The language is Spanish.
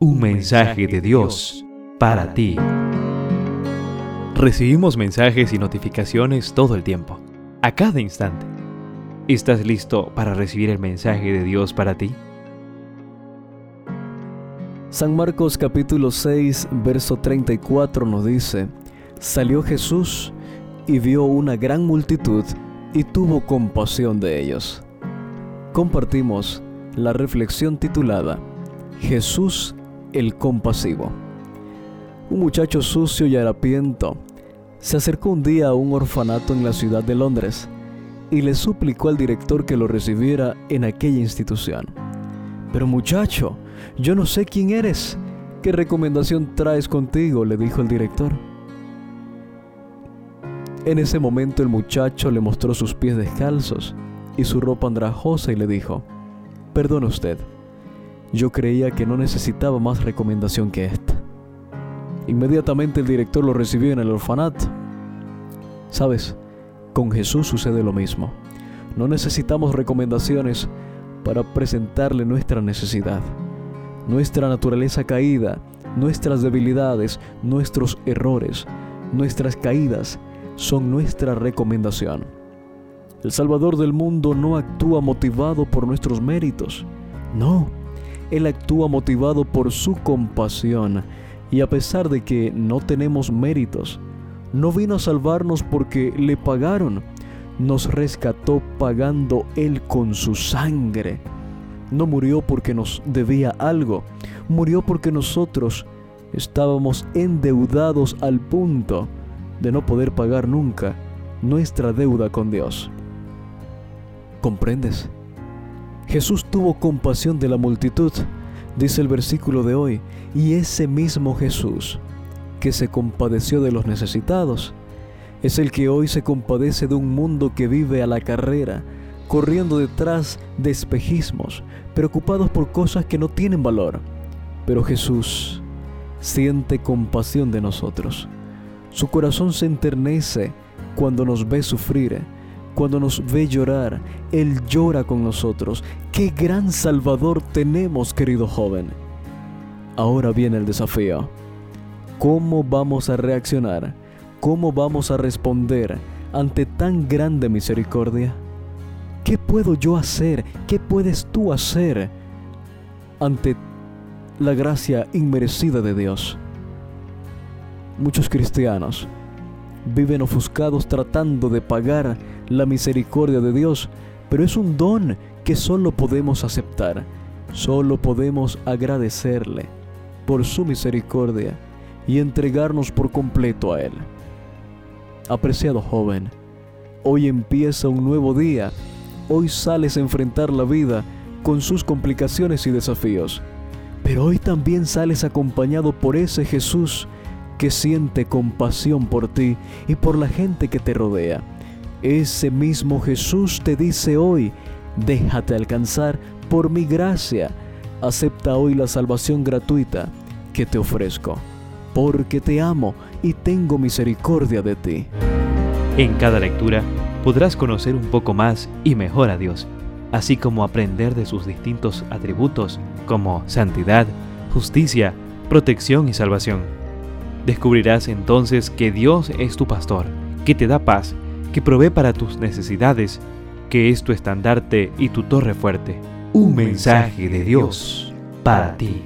Un mensaje de Dios para ti. Recibimos mensajes y notificaciones todo el tiempo, a cada instante. ¿Estás listo para recibir el mensaje de Dios para ti? San Marcos capítulo 6, verso 34 nos dice, Salió Jesús y vio una gran multitud y tuvo compasión de ellos. Compartimos la reflexión titulada Jesús el compasivo. Un muchacho sucio y harapiento se acercó un día a un orfanato en la ciudad de Londres y le suplicó al director que lo recibiera en aquella institución. Pero muchacho, yo no sé quién eres. ¿Qué recomendación traes contigo? le dijo el director. En ese momento el muchacho le mostró sus pies descalzos y su ropa andrajosa y le dijo, Perdone usted, yo creía que no necesitaba más recomendación que esta. Inmediatamente el director lo recibió en el orfanato. Sabes, con Jesús sucede lo mismo. No necesitamos recomendaciones para presentarle nuestra necesidad, nuestra naturaleza caída, nuestras debilidades, nuestros errores, nuestras caídas son nuestra recomendación. El Salvador del mundo no actúa motivado por nuestros méritos. No, él actúa motivado por su compasión y a pesar de que no tenemos méritos, no vino a salvarnos porque le pagaron, nos rescató pagando Él con su sangre. No murió porque nos debía algo, murió porque nosotros estábamos endeudados al punto de no poder pagar nunca nuestra deuda con Dios. ¿Comprendes? Jesús tuvo compasión de la multitud, dice el versículo de hoy, y ese mismo Jesús que se compadeció de los necesitados, es el que hoy se compadece de un mundo que vive a la carrera, corriendo detrás de espejismos, preocupados por cosas que no tienen valor. Pero Jesús siente compasión de nosotros. Su corazón se enternece cuando nos ve sufrir cuando nos ve llorar, Él llora con nosotros. ¡Qué gran Salvador tenemos, querido joven! Ahora viene el desafío. ¿Cómo vamos a reaccionar? ¿Cómo vamos a responder ante tan grande misericordia? ¿Qué puedo yo hacer? ¿Qué puedes tú hacer ante la gracia inmerecida de Dios? Muchos cristianos viven ofuscados tratando de pagar la misericordia de Dios, pero es un don que solo podemos aceptar, solo podemos agradecerle por su misericordia y entregarnos por completo a Él. Apreciado joven, hoy empieza un nuevo día, hoy sales a enfrentar la vida con sus complicaciones y desafíos, pero hoy también sales acompañado por ese Jesús que siente compasión por ti y por la gente que te rodea. Ese mismo Jesús te dice hoy, déjate alcanzar por mi gracia. Acepta hoy la salvación gratuita que te ofrezco, porque te amo y tengo misericordia de ti. En cada lectura podrás conocer un poco más y mejor a Dios, así como aprender de sus distintos atributos como santidad, justicia, protección y salvación. Descubrirás entonces que Dios es tu pastor, que te da paz, que provee para tus necesidades, que es tu estandarte y tu torre fuerte. Un mensaje de Dios para ti.